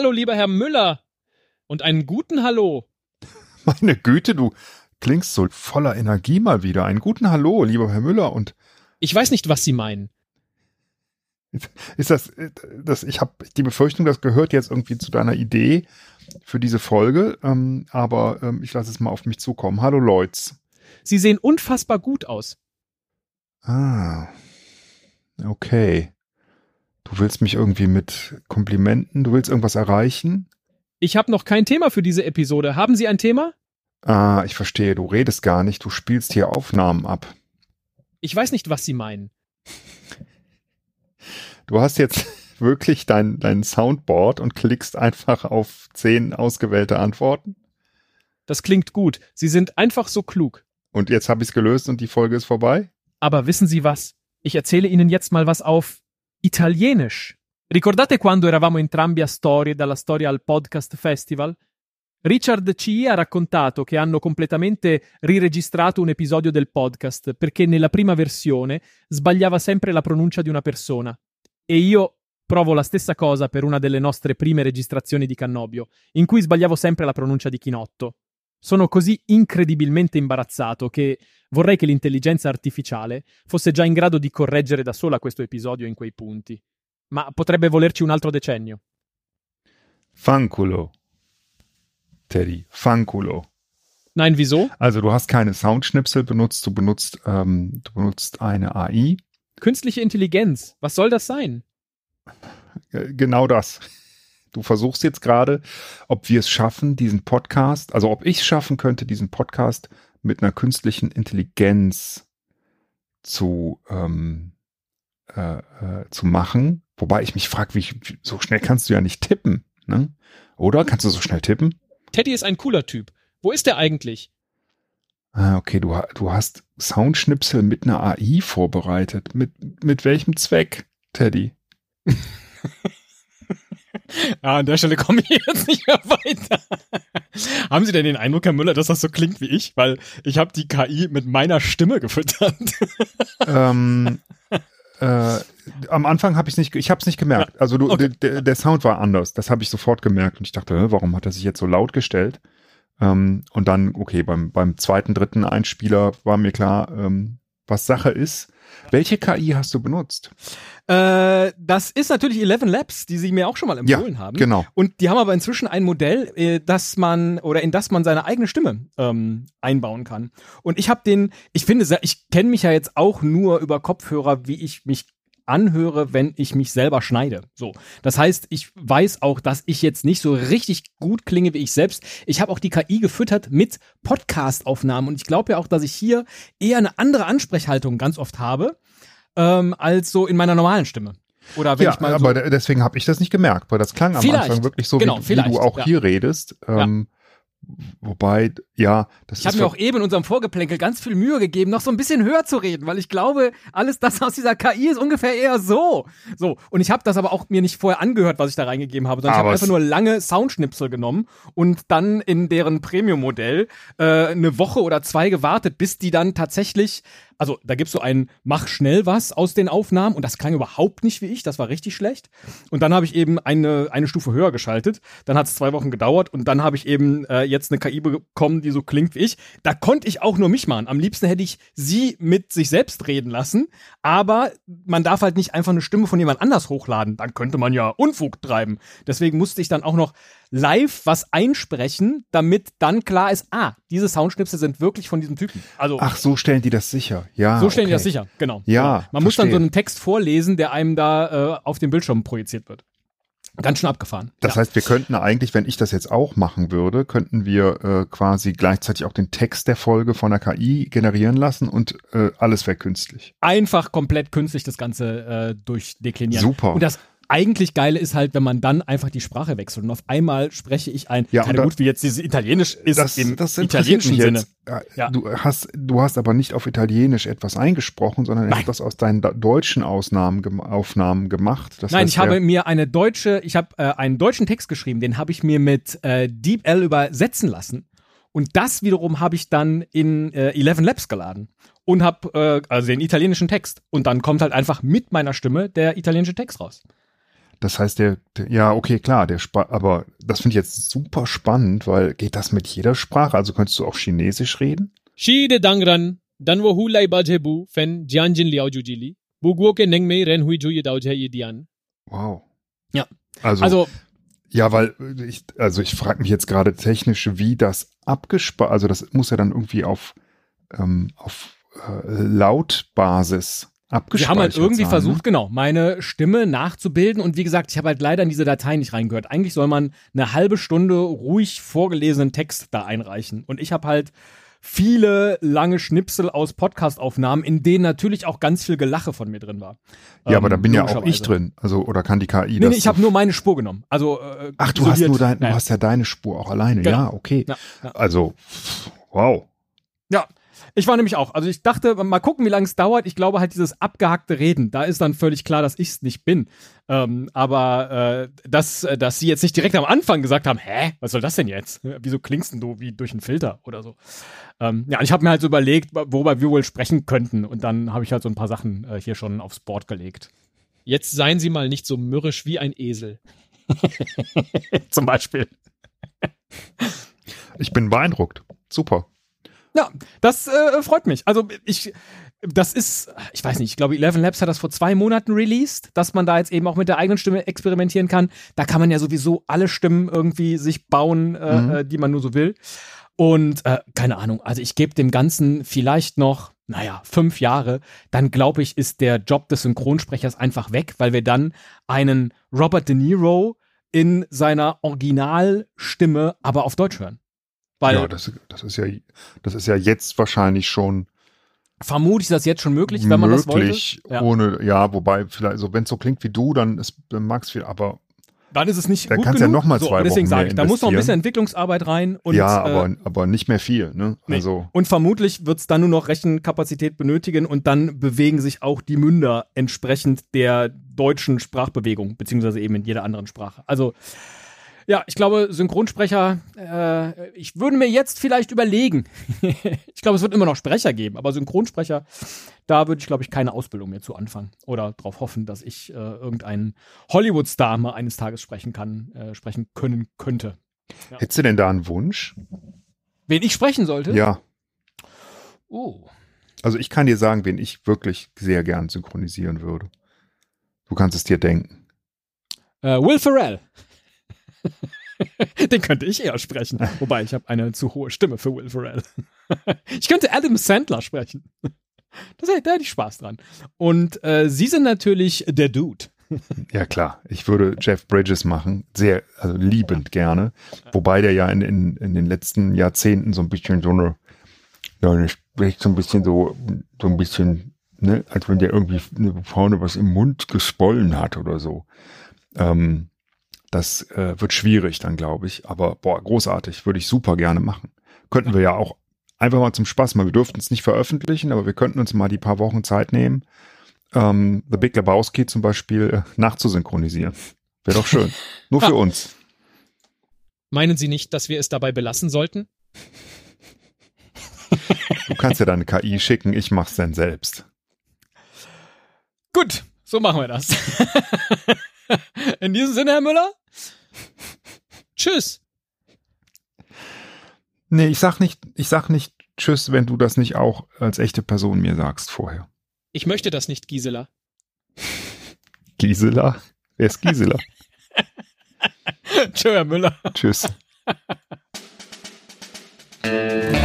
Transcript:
lieber Herr Müller. Und einen guten Hallo. Meine Güte, du klingst so voller Energie mal wieder. Einen guten Hallo, lieber Herr Müller. Und Ich weiß nicht, was Sie meinen. ist das, das ich habe die Befürchtung, das gehört jetzt irgendwie zu deiner Idee für diese Folge, ähm, aber ähm, ich lasse es mal auf mich zukommen. Hallo Leutz. Sie sehen unfassbar gut aus. Ah, okay. Du willst mich irgendwie mit Komplimenten, du willst irgendwas erreichen? Ich habe noch kein Thema für diese Episode. Haben Sie ein Thema? Ah, ich verstehe, du redest gar nicht, du spielst hier Aufnahmen ab. Ich weiß nicht, was Sie meinen. Du hast jetzt wirklich dein, dein Soundboard und klickst einfach auf zehn ausgewählte Antworten. Das klingt gut. Sie sind einfach so klug. Und jetzt habe ich es gelöst und die Folge ist vorbei? Aber wissen Sie was? Ich erzähle Ihnen jetzt mal was auf Italienisch. Ricordate quando eravamo entrambi a Storie dalla storia al podcast festival? Richard C. ha raccontato che hanno completamente riregistrato un episodio del podcast perché nella prima versione sbagliava sempre la pronuncia di una persona. E io provo la stessa cosa per una delle nostre prime registrazioni di Cannobio, in cui sbagliavo sempre la pronuncia di Chinotto. Sono così incredibilmente imbarazzato che vorrei che l'intelligenza artificiale fosse già in grado di correggere da sola questo episodio in quei punti. Ma potrebbe volerci un altro decennio. Fanculo. Teddy, Fanculo. Nein, wieso? Also du hast keine Soundschnipsel benutzt, du benutzt, ähm, du benutzt eine AI. Künstliche Intelligenz. Was soll das sein? Äh, Genau das. Du versuchst jetzt gerade, ob wir es schaffen, diesen Podcast, also ob ich es schaffen könnte, diesen Podcast mit einer künstlichen Intelligenz zu, ähm, äh, äh, zu machen. Wobei ich mich frage, wie, wie so schnell kannst du ja nicht tippen, ne? Oder? Kannst du so schnell tippen? Teddy ist ein cooler Typ. Wo ist er eigentlich? Ah, okay, du, du hast Soundschnipsel mit einer AI vorbereitet. Mit, mit welchem Zweck, Teddy? Ja, an der Stelle komme ich jetzt nicht mehr weiter. Haben Sie denn den Eindruck, Herr Müller, dass das so klingt wie ich? Weil ich habe die KI mit meiner Stimme gefüttert. ähm, äh, am Anfang habe ich nicht, ich habe es nicht gemerkt. Also du, okay. der, der Sound war anders. Das habe ich sofort gemerkt und ich dachte, warum hat er sich jetzt so laut gestellt? Ähm, und dann, okay, beim, beim zweiten, dritten Einspieler war mir klar, ähm, was Sache ist. Welche KI hast du benutzt? Äh, das ist natürlich Eleven Labs, die Sie mir auch schon mal empfohlen haben. Genau. Und die haben aber inzwischen ein Modell, äh, das man oder in das man seine eigene Stimme ähm, einbauen kann. Und ich habe den, ich finde, ich kenne mich ja jetzt auch nur über Kopfhörer, wie ich mich anhöre, wenn ich mich selber schneide. So, das heißt, ich weiß auch, dass ich jetzt nicht so richtig gut klinge wie ich selbst. Ich habe auch die KI gefüttert mit Podcast-Aufnahmen und ich glaube ja auch, dass ich hier eher eine andere Ansprechhaltung ganz oft habe ähm, als so in meiner normalen Stimme. Oder wenn ja, ich mal so aber de- deswegen habe ich das nicht gemerkt, weil das klang am. Anfang wirklich so, Genau, wie, wie du auch ja. hier redest. Ähm, Wobei, ja, das Ich habe ist mir für- auch eben in unserem Vorgeplänkel ganz viel Mühe gegeben, noch so ein bisschen höher zu reden, weil ich glaube, alles das aus dieser KI ist ungefähr eher so. So, und ich habe das aber auch mir nicht vorher angehört, was ich da reingegeben habe, sondern ich Aber habe einfach nur lange Soundschnipsel genommen und dann in deren Premium-Modell äh, eine Woche oder zwei gewartet, bis die dann tatsächlich, also da gibt's so ein Mach schnell was aus den Aufnahmen und das klang überhaupt nicht wie ich, das war richtig schlecht. Und dann habe ich eben eine, eine Stufe höher geschaltet, dann hat es zwei Wochen gedauert und dann habe ich eben äh, jetzt eine KI bekommen, die so klingt wie ich. Da konnte ich auch nur mich machen. Am liebsten hätte ich sie mit sich selbst reden lassen, aber man darf halt nicht einfach eine Stimme von jemand anders hochladen. Dann könnte man ja Unfug treiben. Deswegen musste ich dann auch noch live was einsprechen, damit dann klar ist, ah, diese Soundschnipsel sind wirklich von diesem Typen. Also Ach, so stellen die das sicher. Ja. so stellen die das okay. sicher, genau. Ja, Genau. Man muss dann so verstehe. einen Text vorlesen, der einem da äh, auf dem Bildschirm projiziert wird. Ganz schön abgefahren. Das ja. heißt, wir könnten eigentlich, wenn ich das jetzt auch machen würde, könnten wir äh, quasi gleichzeitig auch den Text der Folge von der KI generieren lassen und äh, alles wäre künstlich. einfach komplett künstlich das Ganze äh, durchdeklinieren. Super. Und das eigentlich Geile ist halt, wenn man dann einfach die Sprache wechselt und auf einmal spreche ich ein, Ja, keine da- gut, wie jetzt dieses Italienisch ist das, im das italienischen Sinne. Ja. Du hast, du hast aber nicht auf Italienisch etwas eingesprochen, sondern Nein. etwas aus deinen deutschen Ausnahmen, Aufnahmen gemacht. Das Nein, heißt, ich habe mir eine deutsche, ich habe äh, einen deutschen Text geschrieben, den habe ich mir mit äh, DeepL übersetzen lassen. Und das wiederum habe ich dann in äh, Eleven Labs geladen und habe äh, also den italienischen Text. Und dann kommt halt einfach mit meiner Stimme der italienische Text raus. Das heißt, der, der ja, okay, klar, der Spa aber das finde ich jetzt super spannend, weil geht das mit jeder Sprache? Also könntest du auch Chinesisch reden? Shi de dangran, dan wo hu lai ba bu, fen jianjin liao ju jili. Bu guo ke neng mei ren hui ju ye dao jie ye dian. Wow. Ja. Also, Also, ja, weil ich, also ich frage mich jetzt gerade technisch, wie das abgespart, also das muss ja dann irgendwie auf, ähm, auf äh, Lautbasis wir abgespeichert haben halt irgendwie sein, versucht, genau, meine Stimme nachzubilden und wie gesagt, ich habe halt leider in diese Datei nicht reingehört. Eigentlich soll man eine halbe Stunde ruhig vorgelesenen Text da einreichen und ich habe halt viele lange Schnipsel aus Podcast-Aufnahmen, in denen natürlich auch ganz viel Gelache von mir drin war. Ne? Ja, aber da Ähm, bin ja auch ich drin. Also, oder kann die KI Nee, das? nee, ich habe nur meine Spur genommen. Also äh, Ach, du hast isoliert. nur dein, du hast ja deine Spur auch alleine. Genau. Ja, okay. Ja, ja. Also, wow. Ja, ich war nämlich auch. Also ich dachte, mal gucken, wie lange es dauert. Ich glaube halt dieses abgehackte Reden, da ist dann völlig klar, dass ich es nicht bin. Ähm, aber äh, dass, äh, dass sie jetzt nicht direkt am Anfang gesagt haben, hä, was soll das denn jetzt? Wieso klingst denn du wie durch einen Filter oder so? Ähm, ja, und ich habe mir halt so überlegt, worüber wir wohl sprechen könnten. Und dann habe ich halt so ein paar Sachen äh, hier schon aufs Board gelegt. Jetzt seien Sie mal nicht so mürrisch wie ein Esel. Zum Beispiel. Ich bin beeindruckt. Super. Ja, das äh, freut mich. Also ich, das ist, ich weiß nicht, ich glaube, Eleven Labs hat das vor zwei Monaten released, dass man da jetzt eben auch mit der eigenen Stimme experimentieren kann. Da kann man ja sowieso alle Stimmen irgendwie sich bauen, äh, Mhm. äh, die man nur so will. Und äh, keine Ahnung, also ich gebe dem Ganzen vielleicht noch, naja, fünf Jahre, dann glaube ich, ist der Job des Synchronsprechers einfach weg, weil wir dann einen Robert De Niro in seiner Originalstimme aber auf Deutsch hören. Weil ja, das, das ist ja, das ist ja jetzt wahrscheinlich schon vermutlich ist das jetzt schon möglich, wenn man das wollte. möglich, Ja. ohne, ja, wobei vielleicht, so wenn es so klingt wie du, dann ist, dann mag's viel, aber Dann ist es nicht Da gut kannst du ja genug. noch mal so, zwei Deswegen Wochen sage ich, da muss noch ein bisschen. Entwicklungsarbeit rein. Und, ja, äh, aber, aber nicht mehr viel, ne? nee. Also, und vermutlich wird es dann nur noch Rechenkapazität benötigen und dann bewegen sich auch die Münder entsprechend der deutschen Sprachbewegung, beziehungsweise eben in jeder anderen Sprache. Also ja, ich glaube, Synchronsprecher, äh, ich würde mir jetzt vielleicht überlegen. ich glaube, es wird immer noch Sprecher geben, aber Synchronsprecher, da würde ich, glaube ich, keine Ausbildung mehr zu anfangen. Oder darauf hoffen, dass ich äh, irgendeinen Hollywood-Star mal eines Tages sprechen kann, äh, sprechen können könnte. hättest du denn da einen Wunsch? Wen ich sprechen sollte? Ja. Oh. Also ich kann dir sagen, wen ich wirklich sehr gern synchronisieren würde. Du kannst es dir denken. Äh, Will Ferrell. Den könnte ich eher sprechen. Wobei, ich habe eine zu hohe Stimme für Will Ferrell. ich könnte Adam Sandler sprechen. Da hätte ich Spaß dran. Und äh, Sie sind natürlich der Dude. Ja klar, ich würde Jeff Bridges machen, sehr, also liebend gerne. Wobei der ja in, in, in den letzten Jahrzehnten so ein bisschen so eine, ja, spricht so ein bisschen so, so ein bisschen, ne, als wenn der irgendwie ne, vorne was im Mund gespollen hat oder so. Ähm, das äh, wird schwierig dann, glaube ich. Aber boah, großartig, würde ich super gerne machen. Könnten wir ja auch einfach mal zum Spaß mal. Wir dürften es nicht veröffentlichen, aber wir könnten uns mal die paar Wochen Zeit nehmen, ähm, The Big Lebowski zum Beispiel äh, nachzusynchronisieren. Wäre doch schön. Nur für uns. Meinen Sie nicht, dass wir es dabei belassen sollten? Du kannst ja deine KI schicken, ich mach's dann selbst. Gut, so machen wir das. In diesem Sinne, Herr Müller? Tschüss. Nee, ich sag nicht, ich sag nicht Tschüss, wenn du das nicht auch als echte Person mir sagst vorher. Ich möchte das nicht, Gisela. Gisela? Wer ist Gisela? Tschö, Herr Müller. Tschüss.